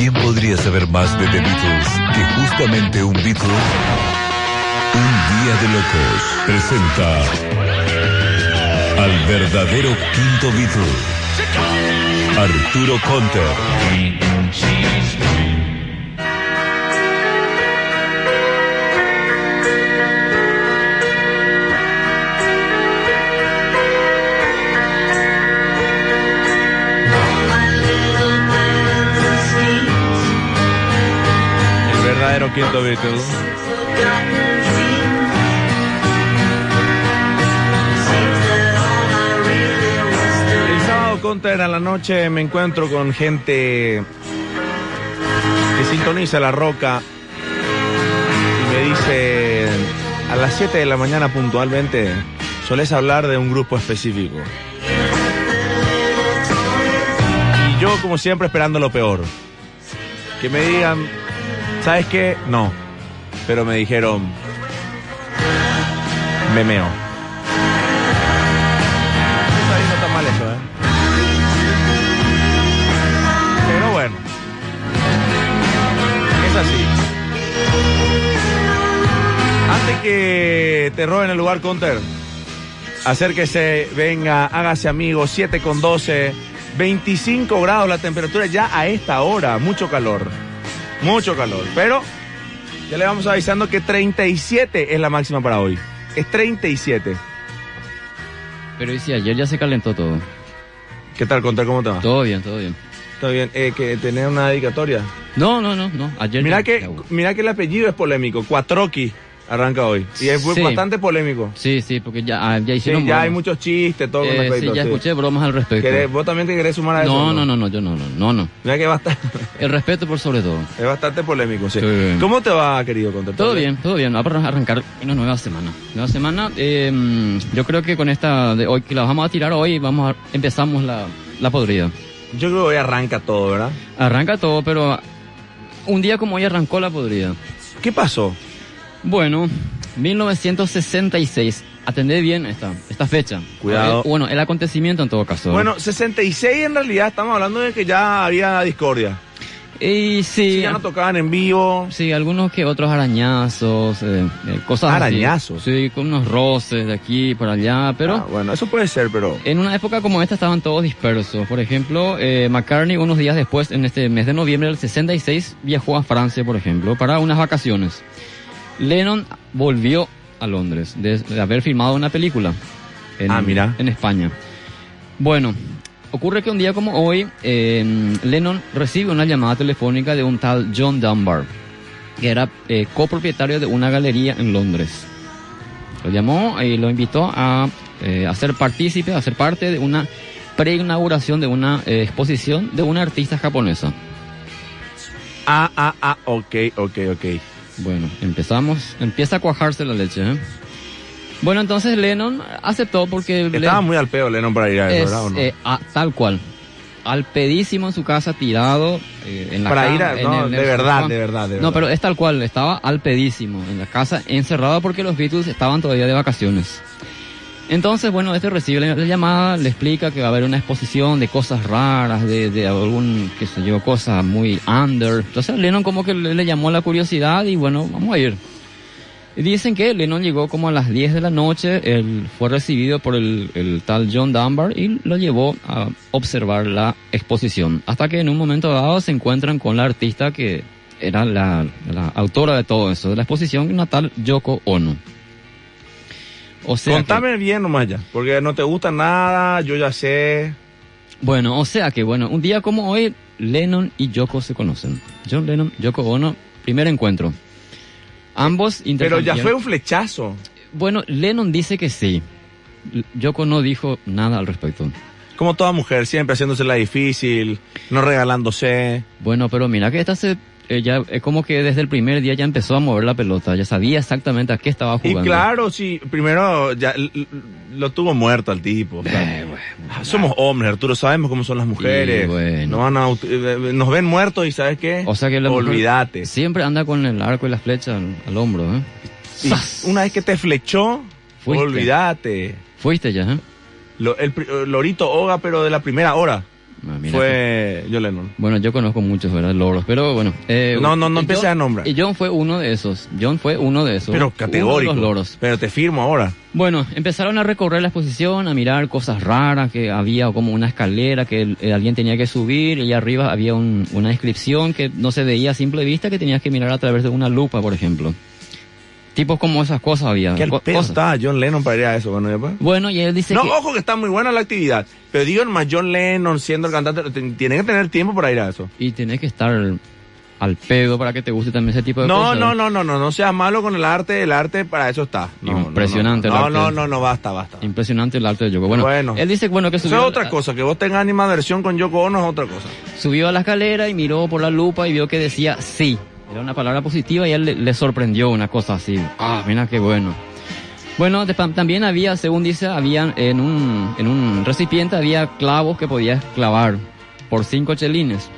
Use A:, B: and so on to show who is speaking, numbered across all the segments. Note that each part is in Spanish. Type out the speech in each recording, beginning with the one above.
A: ¿Quién podría saber más de The Beatles que justamente un Beatle? Un Día de Locos presenta al verdadero quinto Beatle, Arturo Conter.
B: Quinto Beatles. El sábado contra la noche me encuentro con gente que sintoniza la roca y me dice a las 7 de la mañana puntualmente solés hablar de un grupo específico. Y yo como siempre esperando lo peor. Que me digan, ¿sabes qué? No. Pero me dijeron, mal eso, ¿eh? Pero bueno. Es así. Antes que te roben el lugar, Counter, acérquese, venga, hágase amigo, 7 con 12, 25 grados la temperatura ya a esta hora, mucho calor, mucho calor, pero ya le vamos avisando que 37 es la máxima para hoy, es 37.
C: Pero y si ayer ya se calentó todo.
B: ¿Qué tal, Counter? ¿Cómo te va?
C: Todo bien, todo bien.
B: Está bien, eh, que tener una dedicatoria.
C: No, no, no, no. Ayer
B: Mira
C: ya-
B: que, mira que el apellido es polémico, Cuatroqui arranca hoy, y es
C: Sí.
B: bastante polémico.
C: Sí, sí, porque ya, ah, ya
B: Sí,
C: hicieron
B: ya hay muchos chistes, todo con
C: Eh,
B: respecto.
C: sí, ya
B: sí.
C: escuché bromas al respecto.
B: ¿Querés- ¿Vos también te querés sumar a eso?
C: No, no, no, no, yo no, no, no, no.
B: Mira que bastante,
C: El respeto por sobre todo.
B: es bastante polémico, sí. ¿Cómo te va, querido Conter?
C: Todo bien, todo bien. Vamos a arrancar una nueva semana. Nueva semana. eh, yo creo que con esta de hoy que la vamos a tirar hoy, vamos a, empezamos la, la podrida.
B: Yo creo que hoy arranca todo, ¿verdad?
C: Arranca todo, pero un día como hoy arrancó la podrida.
B: ¿Qué pasó?
C: Bueno, 1966. Atendé bien esta, esta fecha.
B: Cuidado.
C: Eh, bueno, el acontecimiento en todo caso.
B: Bueno, 66 en realidad estamos hablando de que ya había discordia.
C: y sí,
B: Sí, ya no tocaban en vivo.
C: sí, algunos que otros arañazos, eh, eh, cosas así.
B: Arañazos.
C: Sí, con unos roces de aquí por allá, pero...
B: Ah, bueno, eso puede ser, pero...
C: En una época como esta estaban todos dispersos. Por ejemplo, eh, McCartney unos días después, en este mes de noviembre del 66, viajó a Francia, por ejemplo, para unas vacaciones. Lennon volvió a Londres de, haber filmado una película en,
B: Ah, mira.
C: en España. Bueno, ocurre que un día como hoy, eh, Lennon recibe una llamada telefónica de un tal John Dunbar, que era eh, copropietario de una galería en Londres. Lo llamó y lo invitó a, eh, a ser partícipe, a ser parte de una preinauguración de una eh, exposición de una artista japonesa.
B: Ah, ah, ah, ok, ok, ok.
C: Bueno, empezamos, empieza a cuajarse la leche. ¿eh? Bueno, entonces Lennon aceptó porque
B: Estaba muy al pedo Lennon para ir a eso,
C: es,
B: ¿verdad? o no?
C: eh, a- tal cual. Al pedísimo en su casa, tirado eh, en la
B: Para
C: cama,
B: ir a-
C: en
B: no,
C: el-
B: de verdad, de verdad,
C: No, pero es tal cual, estaba al pedísimo en la casa, encerrado porque los Beatles estaban todavía de vacaciones. Entonces, bueno, este recibe la, la llamada, le explica que va a haber una exposición de cosas raras, de, de algún, qué sé yo, cosa muy under. Entonces Lennon como que le, llamó la curiosidad y bueno, vamos a ir. Dicen que Lennon llegó como a las 10 de la noche, él fue recibido por el, el tal John Dunbar y lo llevó a observar la exposición. Hasta que en un momento dado se encuentran con la artista que era la, la autora de todo eso, de la exposición, una tal Yoko Ono. O sea que-
B: Contame bien nomás ya, porque no te gusta nada, yo ya sé.
C: bueno, o sea que bueno, un día como hoy, Lennon y Yoko se conocen. John Lennon, Yoko Ono, primer encuentro. Ambos
B: Pero ya fue un flechazo.
C: Bueno, Lennon dice que sí. Yoko no dijo nada al respecto.
B: Como toda mujer, siempre haciéndose la difícil, no regalándose.
C: Bueno, pero mira que esta se, eh, ya, es como que desde el primer día ya empezó a mover la pelota, ya sabía exactamente a qué estaba jugando.
B: Y claro, sí, primero ya lo tuvo muerto al tipo. o sea,
C: Eh, bueno,
B: somos hombres, Arturo, sabemos cómo son las mujeres.
C: Bueno.
B: No van a eh, nos ven muertos y ¿sabes qué?
C: O sea que la
B: Olvídate.
C: siempre anda con el arco y la flecha al, al hombro, ¿eh?
B: Y una vez que te flechó,
C: Fuiste.
B: olvídate.
C: Fuiste ya, ¿eh?
B: Lo- el Lorito Oga, pero de la primera hora,
C: Ah,
B: fue John Lennon.
C: Bueno, yo conozco muchos, ¿verdad? Loros, pero bueno. eh,
B: No, no, no empieces
C: John-
B: a nombrar.
C: Y John fue uno de esos. John fue uno de esos.
B: Pero
C: Uno de
B: categórico.
C: los loros.
B: Pero te firmo ahora.
C: Bueno, empezaron a recorrer la exposición, a mirar cosas raras, que había como una escalera que el- eh, alguien tenía que subir y arriba había un- una inscripción que no se veía a simple vista, que tenías que mirar a través de una lupa, por ejemplo. Tipos como esas cosas había.
B: ¿Qué
C: co- cosas.
B: estaba John Lennon para ir a eso? Bueno, después.
C: Bueno, y él dice
B: No,
C: que...
B: ojo que está muy buena la actividad. Pero digo, más John Lennon siendo el cantante, te- tiene que tener tiempo para ir a eso.
C: Y tenés que estar al pedo para que te guste también ese tipo de
B: No,
C: cosas.
B: no, no, no, no, no seas malo con el arte, el arte para eso está. No, no,
C: Impresionante el
B: No,
C: arte.
B: no, no, no, no, basta, basta.
C: Impresionante el arte de Yoko. Bueno,
B: Bueno.
C: él dice bueno que
B: Eso
C: subió,
B: es otra cosa, que vos tengas animadversión con Yoko Ono es otra cosa.
C: subió a la escalera y miró por la lupa y vio que decía sí. Era una palabra positiva y a él le, le sorprendió una cosa así. Ah, mira qué bueno. Bueno, de- también había, según dice, había en un, en un recipiente había clavos que podías clavar por cinco chelines.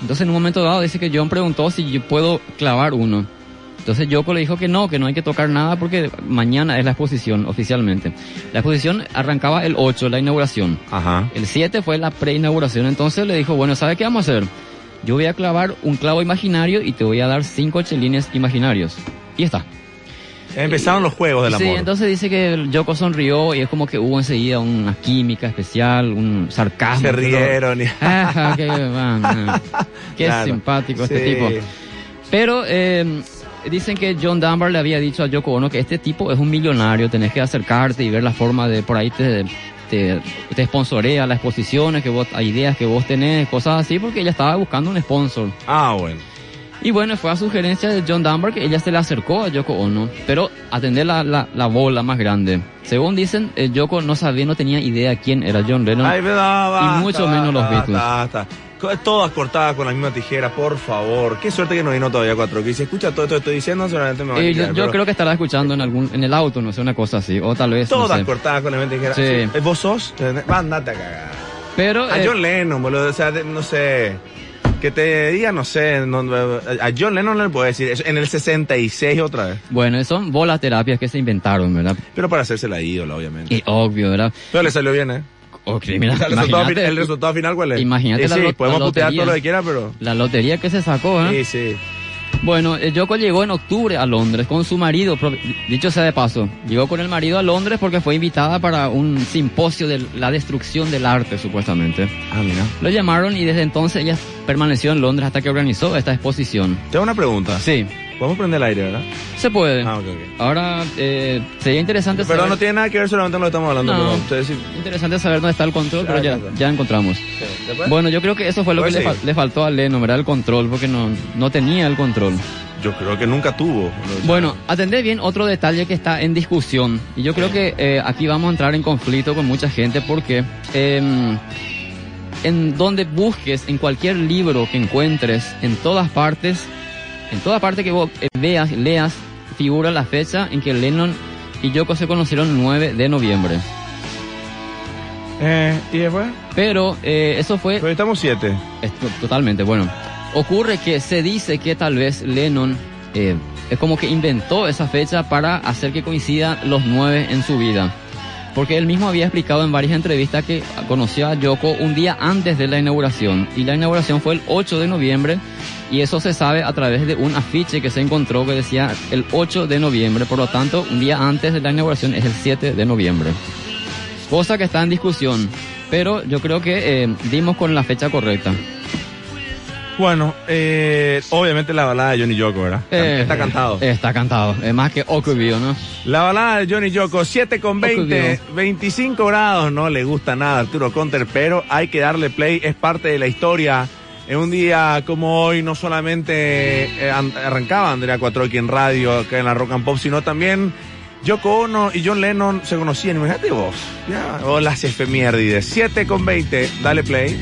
C: Entonces en un momento dado dice que John preguntó si yo puedo clavar uno. Entonces Yoko le dijo que no, que no hay que tocar nada porque mañana es la exposición oficialmente. La exposición arrancaba el 8, la inauguración.
B: Ajá.
C: El 7 fue la preinauguración, entonces le dijo, bueno, ¿sabe qué vamos a hacer? Yo voy a clavar un clavo imaginario y te voy a dar cinco chelines imaginarios. Y está.
B: Empezaron los juegos del
C: sí,
B: amor.
C: entonces dice que Yoko sonrió y es como que hubo enseguida una química especial, un sarcasmo.
B: Se rieron y...
C: Qué, ah, qué
B: Claro.
C: simpático este
B: Sí.
C: tipo. Pero eh, dicen que John Dunbar le había dicho a Yoko Ono que este tipo es un millonario, tenés que acercarte y ver la forma de por ahí te, te, te sponsorea las exposiciones, que vos, hay ideas que vos tenés, cosas así, porque ella estaba buscando un sponsor.
B: Ah, bueno.
C: Y bueno, fue a sugerencia de John Dunbar que ella se le acercó a Yoko Ono, pero atender la, la, la bola más grande. Según dicen, eh, Yoko no sabía, no tenía idea quién era John Lennon.
B: Ay, basta,
C: mucho menos los
B: basta,
C: Beatles.
B: basta. Co- Todas cortadas con la misma tijera, por favor. Qué suerte que no vino todavía cuatro. Que si escucha todo esto que estoy diciendo, seguramente me va a
C: Eh, yo,
B: quitar,
C: yo
B: pero
C: creo que estará escuchando en algún en el auto, no sé, una cosa así, o tal vez. no
B: Todas
C: sé.
B: cortadas con la misma tijera.
C: Sí.
B: Eh, ¿Vos sos? Va, andate a cagar.
C: Pero
B: A
C: eh,
B: John Lennon, boludo. O sea, no sé. Que te diga, no sé. no- a John Lennon no le puedo decir. eso En el 66 otra vez.
C: bueno, son bolas terapias que se inventaron, ¿verdad?
B: Pero para hacerse la ídola, obviamente.
C: Y obvio, ¿verdad?
B: Pero le salió bien, ¿eh? O sea, el, resultado,
C: imagínate
B: fin- el resultado final, ¿cuál es?
C: Imagínate
B: sí,
C: lot-
B: podemos putear
C: lotería.
B: todo lo que quiera, pero...
C: la lotería que se sacó, ¿eh?
B: Sí, sí.
C: Bueno, eh, Yoko llegó en octubre a Londres con su marido, dicho sea de paso, llegó con el marido a Londres porque fue invitada para un simposio de la destrucción del arte, supuestamente.
B: Ah, mira.
C: Lo llamaron y desde entonces ella permaneció en Londres hasta que organizó esta exposición.
B: Te hago una pregunta.
C: Sí,
B: Podemos prender el aire, ¿verdad?
C: se puede.
B: Ah, ok, ok.
C: Ahora, eh, sería interesante saber...
B: no tiene nada que ver solamente lo que estamos hablando,
C: No.
B: pero ustedes sí.
C: Interesante saber dónde está el control, pero ya,
B: claro.
C: ya encontramos.
B: sí.
C: Bueno, yo creo que eso fue lo que
B: Pues
C: le,
B: sí.
C: fal- le faltó a Lennon, ¿verdad? El control, porque no, no tenía el control.
B: Yo creo que nunca tuvo.
C: Bueno, atendé bien otro detalle que está en discusión. Y yo creo que eh, aquí vamos a entrar en conflicto con mucha gente porque em, en donde busques, en cualquier libro que encuentres, en todas partes, en toda parte que vos eh, veas, leas, figura la fecha en que Lennon y Yoko se conocieron el 9 de noviembre.
B: Eh, ¿Y después?
C: Pero eh, eso fue
B: Pero estamos siete.
C: Esto, totalmente, bueno. Ocurre que se dice que tal vez Lennon eh, es como que inventó esa fecha para hacer que coincidan los nueve en su vida. Porque él mismo había explicado en varias entrevistas que conoció a Yoko un día antes de la inauguración. Y la inauguración fue el 8 de noviembre. Y eso se sabe a través de un afiche que se encontró que decía el 8 de noviembre. Por lo tanto, un día antes de la inauguración es el 7 de noviembre. Cosa que está en discusión. Pero yo creo que eh, dimos con la fecha correcta.
B: Bueno, eh, obviamente la balada de Johnny Yoko, ¿verdad?
C: Eh,
B: Está cantado.
C: Está cantado. Es más que ocurrió, ¿no?
B: La balada de Johnny Yoko, 7 con 20, 25 grados, no le gusta nada a Arturo Conter, pero hay que darle play, es parte de la historia. En un día como hoy, no solamente eh, an- arrancaba Andrea Cuatroqui en radio, acá en la Rock and Pop, sino también Yoko Ono y John Lennon se conocían, imagínate vos. Ya, o las efemérides. 7 con 20, dale play.